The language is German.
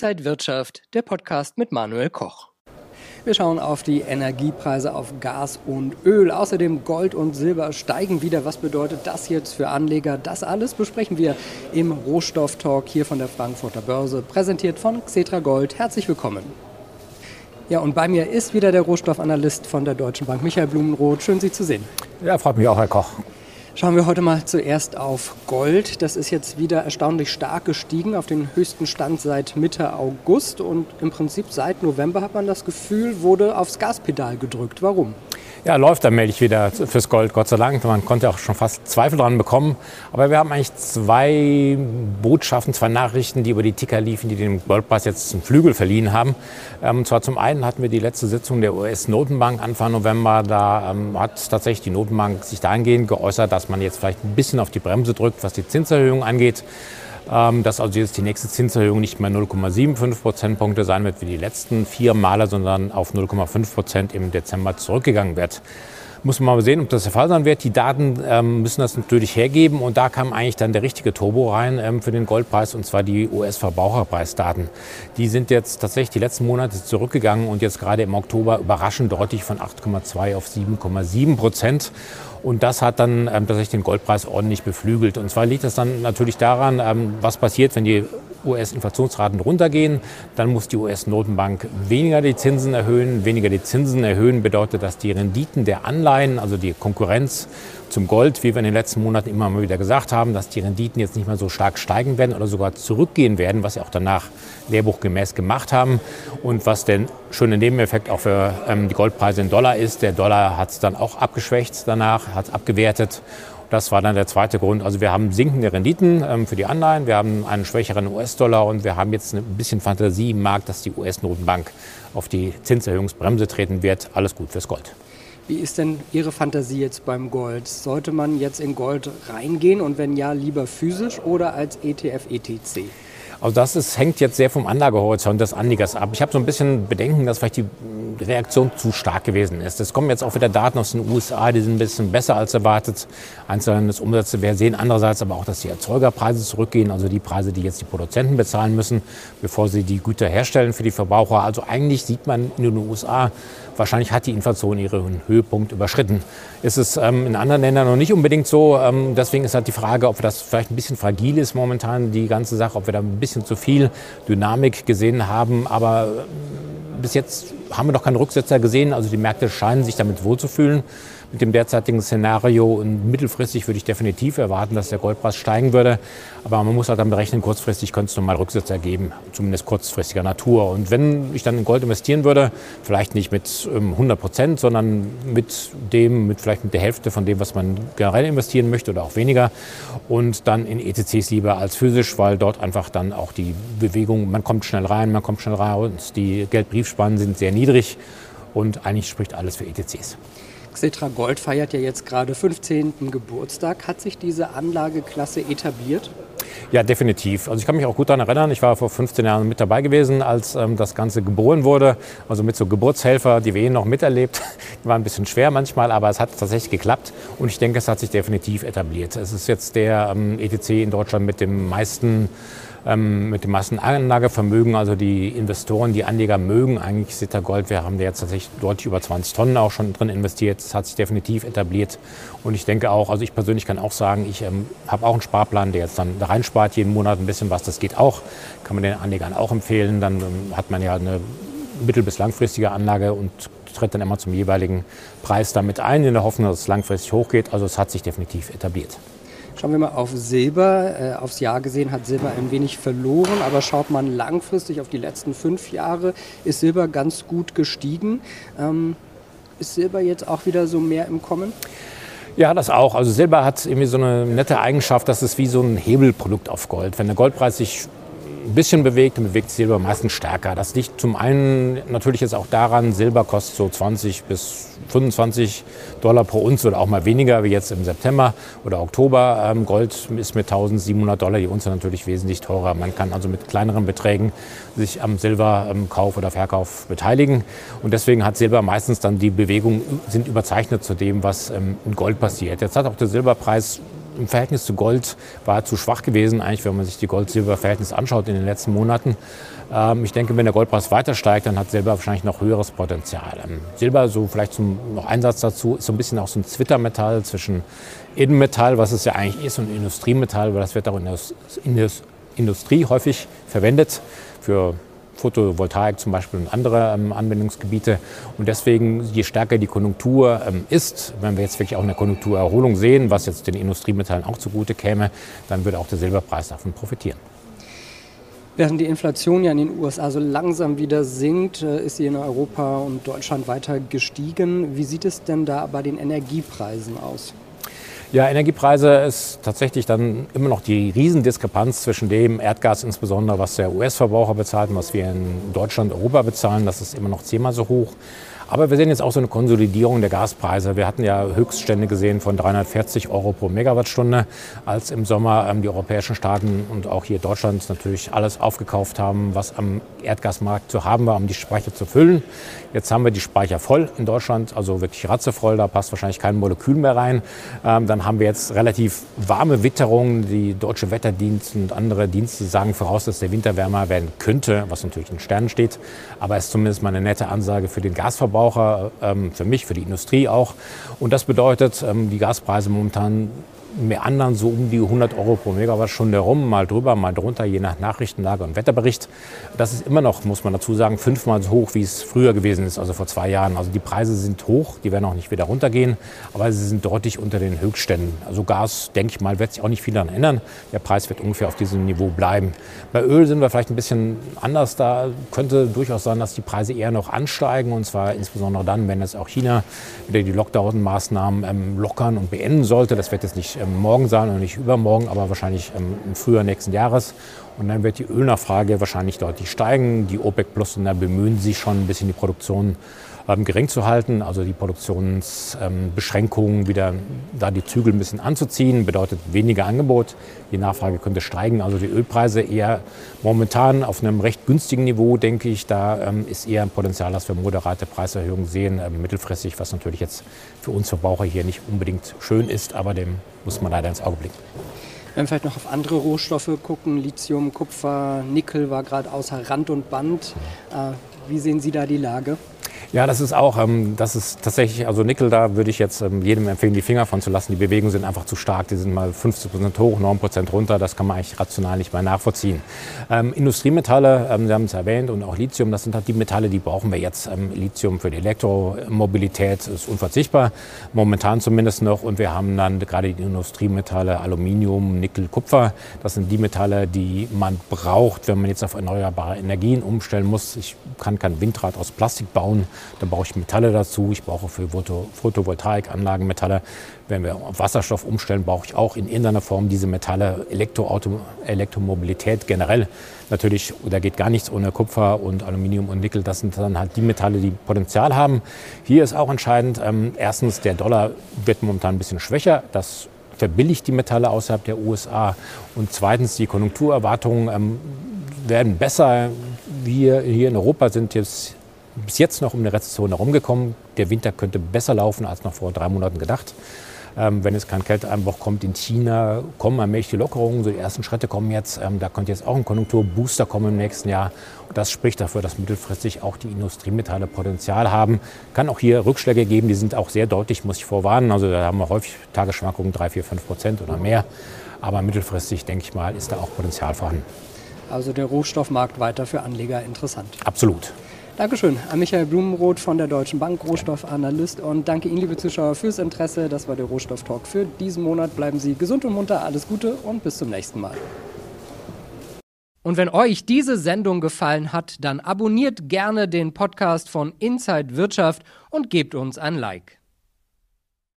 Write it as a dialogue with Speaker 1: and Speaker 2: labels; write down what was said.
Speaker 1: Inside Wirtschaft, der Podcast mit Manuel Koch. Wir schauen auf die Energiepreise auf Gas und Öl. Außerdem Gold und Silber steigen wieder. Was bedeutet das jetzt für Anleger? Das alles besprechen wir im Rohstofftalk hier von der Frankfurter Börse, präsentiert von Xetra Gold. Herzlich willkommen. Ja, und bei mir ist wieder der Rohstoffanalyst von der Deutschen Bank, Michael Blumenroth. Schön, Sie zu sehen.
Speaker 2: Ja, freut mich auch, Herr Koch.
Speaker 1: Schauen wir heute mal zuerst auf Gold. Das ist jetzt wieder erstaunlich stark gestiegen auf den höchsten Stand seit Mitte August und im Prinzip seit November hat man das Gefühl, wurde aufs Gaspedal gedrückt. Warum?
Speaker 2: Ja, läuft allmählich wieder fürs Gold, Gott sei Dank. Man konnte auch schon fast Zweifel dran bekommen. Aber wir haben eigentlich zwei Botschaften, zwei Nachrichten, die über die Ticker liefen, die dem Goldpreis jetzt einen Flügel verliehen haben. Ähm, und zwar zum einen hatten wir die letzte Sitzung der US-Notenbank Anfang November. Da ähm, hat tatsächlich die Notenbank sich dahingehend geäußert, dass man jetzt vielleicht ein bisschen auf die Bremse drückt, was die Zinserhöhung angeht. Ähm, dass also jetzt die nächste Zinserhöhung nicht mehr 0,75 Prozentpunkte sein wird wie die letzten vier Male, sondern auf 0,5 Prozent im Dezember zurückgegangen wird. Muss man mal sehen, ob das der Fall sein wird. Die Daten ähm, müssen das natürlich hergeben und da kam eigentlich dann der richtige Turbo rein ähm, für den Goldpreis und zwar die US-Verbraucherpreisdaten. Die sind jetzt tatsächlich die letzten Monate zurückgegangen und jetzt gerade im Oktober überraschend deutlich von 8,2 auf 7,7 Prozent. Und das hat dann ähm, tatsächlich den Goldpreis ordentlich beflügelt. Und zwar liegt das dann natürlich daran, ähm, was passiert, wenn die US-Inflationsraten runtergehen. Dann muss die US-Notenbank weniger die Zinsen erhöhen. Weniger die Zinsen erhöhen bedeutet, dass die Renditen der Anleihen, also die Konkurrenz zum Gold, wie wir in den letzten Monaten immer mal wieder gesagt haben, dass die Renditen jetzt nicht mehr so stark steigen werden oder sogar zurückgehen werden, was sie auch danach lehrbuchgemäß gemacht haben. Und was der schöne Nebeneffekt auch für ähm, die Goldpreise in Dollar ist, der Dollar hat es dann auch abgeschwächt danach, hat es abgewertet. Das war dann der zweite Grund. Also wir haben sinkende Renditen ähm, für die Anleihen, wir haben einen schwächeren US-Dollar und wir haben jetzt ein bisschen Fantasie im Markt, dass die US-Notenbank auf die Zinserhöhungsbremse treten wird. Alles gut fürs Gold.
Speaker 1: Wie ist denn Ihre Fantasie jetzt beim Gold? Sollte man jetzt in Gold reingehen und wenn ja, lieber physisch oder als ETF, ETC?
Speaker 2: Also das ist, hängt jetzt sehr vom Anlagehorizont des Anlegers ab. Ich habe so ein bisschen Bedenken, dass vielleicht die Reaktion zu stark gewesen ist. Es kommen jetzt auch wieder Daten aus den USA, die sind ein bisschen besser als erwartet. Einzelnes Umsätze wir sehen andererseits aber auch, dass die Erzeugerpreise zurückgehen, also die Preise, die jetzt die Produzenten bezahlen müssen, bevor sie die Güter herstellen für die Verbraucher. Also eigentlich sieht man in den USA Wahrscheinlich hat die Inflation ihren Höhepunkt überschritten. Ist es ähm, in anderen Ländern noch nicht unbedingt so. Ähm, deswegen ist halt die Frage, ob das vielleicht ein bisschen fragil ist momentan, die ganze Sache, ob wir da ein bisschen zu viel Dynamik gesehen haben. Aber bis jetzt haben wir noch keine Rücksetzer gesehen. Also die Märkte scheinen sich damit wohlzufühlen mit dem derzeitigen Szenario. Und mittelfristig würde ich definitiv erwarten, dass der Goldpreis steigen würde. Aber man muss halt dann berechnen, kurzfristig könnte es nochmal Rücksetzer geben, zumindest kurzfristiger Natur. Und wenn ich dann in Gold investieren würde, vielleicht nicht mit 100 ähm, Prozent, sondern mit dem, mit vielleicht mit der Hälfte von dem, was man generell investieren möchte oder auch weniger. Und dann in ETCs lieber als physisch, weil dort einfach dann auch die Bewegung, man kommt schnell rein, man kommt schnell raus, die Geldbriefspannen sind sehr niedrig und eigentlich spricht alles für ETCs.
Speaker 1: Xetra Gold feiert ja jetzt gerade 15. Geburtstag. Hat sich diese Anlageklasse etabliert?
Speaker 2: Ja, definitiv. Also ich kann mich auch gut daran erinnern, ich war vor 15 Jahren mit dabei gewesen, als ähm, das Ganze geboren wurde. Also mit so Geburtshelfer, die wir eh noch miterlebt. Waren ein bisschen schwer manchmal, aber es hat tatsächlich geklappt. Und ich denke, es hat sich definitiv etabliert. Es ist jetzt der ähm, ETC in Deutschland mit dem meisten ähm, mit dem Massenanlagevermögen. Also die Investoren, die Anleger mögen eigentlich Sitter Gold. Wir haben da jetzt tatsächlich deutlich über 20 Tonnen auch schon drin investiert. Das hat sich definitiv etabliert. Und ich denke auch, also ich persönlich kann auch sagen, ich ähm, habe auch einen Sparplan, der jetzt dann da reinspart, jeden Monat ein bisschen was. Das geht auch. Kann man den Anlegern auch empfehlen. Dann ähm, hat man ja eine mittel- bis langfristige Anlage und tritt dann immer zum jeweiligen Preis damit ein, in der Hoffnung, dass es langfristig hochgeht. Also es hat sich definitiv etabliert.
Speaker 1: Schauen wir mal auf Silber. Äh, aufs Jahr gesehen hat Silber ein wenig verloren, aber schaut man langfristig auf die letzten fünf Jahre, ist Silber ganz gut gestiegen. Ähm, ist Silber jetzt auch wieder so mehr im Kommen?
Speaker 2: Ja, das auch. Also Silber hat irgendwie so eine nette Eigenschaft, dass es wie so ein Hebelprodukt auf Gold. Wenn der Goldpreis sich ein bisschen bewegt, dann bewegt Silber meistens stärker. Das liegt zum einen natürlich jetzt auch daran, Silber kostet so 20 bis 25 Dollar pro Unze oder auch mal weniger, wie jetzt im September oder Oktober. Ähm, Gold ist mit 1700 Dollar die Unze natürlich wesentlich teurer. Man kann also mit kleineren Beträgen sich am Silberkauf oder Verkauf beteiligen. Und deswegen hat Silber meistens dann die Bewegung, sind überzeichnet zu dem, was ähm, in Gold passiert. Jetzt hat auch der Silberpreis im Verhältnis zu Gold war zu schwach gewesen, eigentlich, wenn man sich die Gold-Silber-Verhältnis anschaut in den letzten Monaten. Ähm, ich denke, wenn der Goldpreis weiter steigt, dann hat Silber wahrscheinlich noch höheres Potenzial. Ähm, Silber, so vielleicht zum noch Einsatz dazu, ist so ein bisschen auch so ein Zwittermetall zwischen Edelmetall, was es ja eigentlich ist, und Industriemetall, weil das wird auch in der Industrie häufig verwendet für Photovoltaik zum Beispiel und andere ähm, Anwendungsgebiete. Und deswegen, je stärker die Konjunktur ähm, ist, wenn wir jetzt wirklich auch eine Konjunkturerholung sehen, was jetzt den Industriemetallen auch zugute käme, dann würde auch der Silberpreis davon profitieren.
Speaker 1: Während die Inflation ja in den USA so langsam wieder sinkt, äh, ist sie in Europa und Deutschland weiter gestiegen. Wie sieht es denn da bei den Energiepreisen aus?
Speaker 2: Ja, Energiepreise ist tatsächlich dann immer noch die Riesendiskrepanz zwischen dem Erdgas insbesondere, was der US-Verbraucher bezahlt und was wir in Deutschland, Europa bezahlen. Das ist immer noch zehnmal so hoch. Aber wir sehen jetzt auch so eine Konsolidierung der Gaspreise. Wir hatten ja Höchststände gesehen von 340 Euro pro Megawattstunde, als im Sommer ähm, die europäischen Staaten und auch hier Deutschland natürlich alles aufgekauft haben, was am Erdgasmarkt zu haben war, um die Speicher zu füllen. Jetzt haben wir die Speicher voll in Deutschland, also wirklich ratzevoll, da passt wahrscheinlich kein Molekül mehr rein. Ähm, dann haben wir jetzt relativ warme Witterungen. Die Deutsche Wetterdienst und andere Dienste sagen voraus, dass der Winter wärmer werden könnte, was natürlich in Sternen steht. Aber es ist zumindest mal eine nette Ansage für den Gasverbrauch. Verbraucher, ähm, für mich, für die Industrie auch. Und das bedeutet, ähm, die Gaspreise momentan meandern so um die 100 Euro pro Megawattstunde rum, mal drüber, mal drunter, je nach Nachrichtenlage und Wetterbericht. Das ist immer noch, muss man dazu sagen, fünfmal so hoch, wie es früher gewesen ist, also vor zwei Jahren. Also die Preise sind hoch, die werden auch nicht wieder runtergehen, aber sie sind deutlich unter den Höchstständen. Also Gas, denke ich mal, wird sich auch nicht viel daran ändern. Der Preis wird ungefähr auf diesem Niveau bleiben. Bei Öl sind wir vielleicht ein bisschen anders. Da könnte durchaus sein, dass die Preise eher noch ansteigen und zwar insbesondere dann, wenn jetzt auch China wieder die Lockdown-Maßnahmen ähm, lockern und beenden sollte. Das wird jetzt nicht morgen sein und nicht übermorgen, aber wahrscheinlich im Frühjahr nächsten Jahres. Und dann wird die Ölnachfrage wahrscheinlich deutlich steigen. Die OPEC Plus bemühen sich schon ein bisschen die Produktion ähm, gering zu halten, also die Produktionsbeschränkungen ähm, wieder da die Zügel ein bisschen anzuziehen, bedeutet weniger Angebot. Die Nachfrage könnte steigen, also die Ölpreise eher momentan auf einem recht günstigen Niveau, denke ich. Da ähm, ist eher ein Potenzial, dass wir moderate Preiserhöhungen sehen, ähm, mittelfristig, was natürlich jetzt für uns Verbraucher hier nicht unbedingt schön ist, aber dem muss man leider ins Auge blicken.
Speaker 1: Wenn wir vielleicht noch auf andere Rohstoffe gucken, Lithium, Kupfer, Nickel war gerade außer Rand und Band. Äh, wie sehen Sie da die Lage?
Speaker 2: Ja, das ist auch, ähm, das ist tatsächlich, also Nickel, da würde ich jetzt ähm, jedem empfehlen, die Finger von zu lassen. Die Bewegungen sind einfach zu stark. Die sind mal 50 Prozent hoch, 9 Prozent runter. Das kann man eigentlich rational nicht mehr nachvollziehen. Ähm, Industriemetalle, ähm, Sie haben es erwähnt, und auch Lithium, das sind halt die Metalle, die brauchen wir jetzt. Ähm, Lithium für die Elektromobilität ist unverzichtbar, momentan zumindest noch. Und wir haben dann gerade die Industriemetalle, Aluminium, Nickel, Kupfer. Das sind die Metalle, die man braucht, wenn man jetzt auf erneuerbare Energien umstellen muss. Ich kann kein Windrad aus Plastik bauen. Dann brauche ich Metalle dazu. Ich brauche für Photovoltaikanlagen Metalle. Wenn wir auf Wasserstoff umstellen, brauche ich auch in irgendeiner Form diese Metalle. Elektroauto, Elektromobilität generell natürlich, da geht gar nichts ohne Kupfer und Aluminium und Nickel. Das sind dann halt die Metalle, die Potenzial haben. Hier ist auch entscheidend, ähm, erstens, der Dollar wird momentan ein bisschen schwächer. Das verbilligt die Metalle außerhalb der USA. Und zweitens, die Konjunkturerwartungen ähm, werden besser. Wir hier in Europa sind jetzt bis jetzt noch um eine Rezession herumgekommen. Der Winter könnte besser laufen als noch vor drei Monaten gedacht. Ähm, wenn es kein Kälteeinbruch kommt in China, kommen allmählich die Lockerungen. So die ersten Schritte kommen jetzt. Ähm, da könnte jetzt auch ein Konjunkturbooster kommen im nächsten Jahr. Und das spricht dafür, dass mittelfristig auch die Industriemetalle Potenzial haben. Kann auch hier Rückschläge geben. Die sind auch sehr deutlich, muss ich vorwarnen. Also da haben wir häufig Tagesschwankungen 3, 4, 5 Prozent oder mehr. Aber mittelfristig, denke ich mal, ist da auch Potenzial vorhanden.
Speaker 1: Also der Rohstoffmarkt weiter für Anleger interessant.
Speaker 2: Absolut.
Speaker 1: Dankeschön an Michael Blumenroth von der Deutschen Bank, Rohstoffanalyst. Und danke Ihnen, liebe Zuschauer, fürs Interesse. Das war der Rohstofftalk für diesen Monat. Bleiben Sie gesund und munter, alles Gute und bis zum nächsten Mal. Und wenn euch diese Sendung gefallen hat, dann abonniert gerne den Podcast von Inside Wirtschaft und gebt uns ein Like.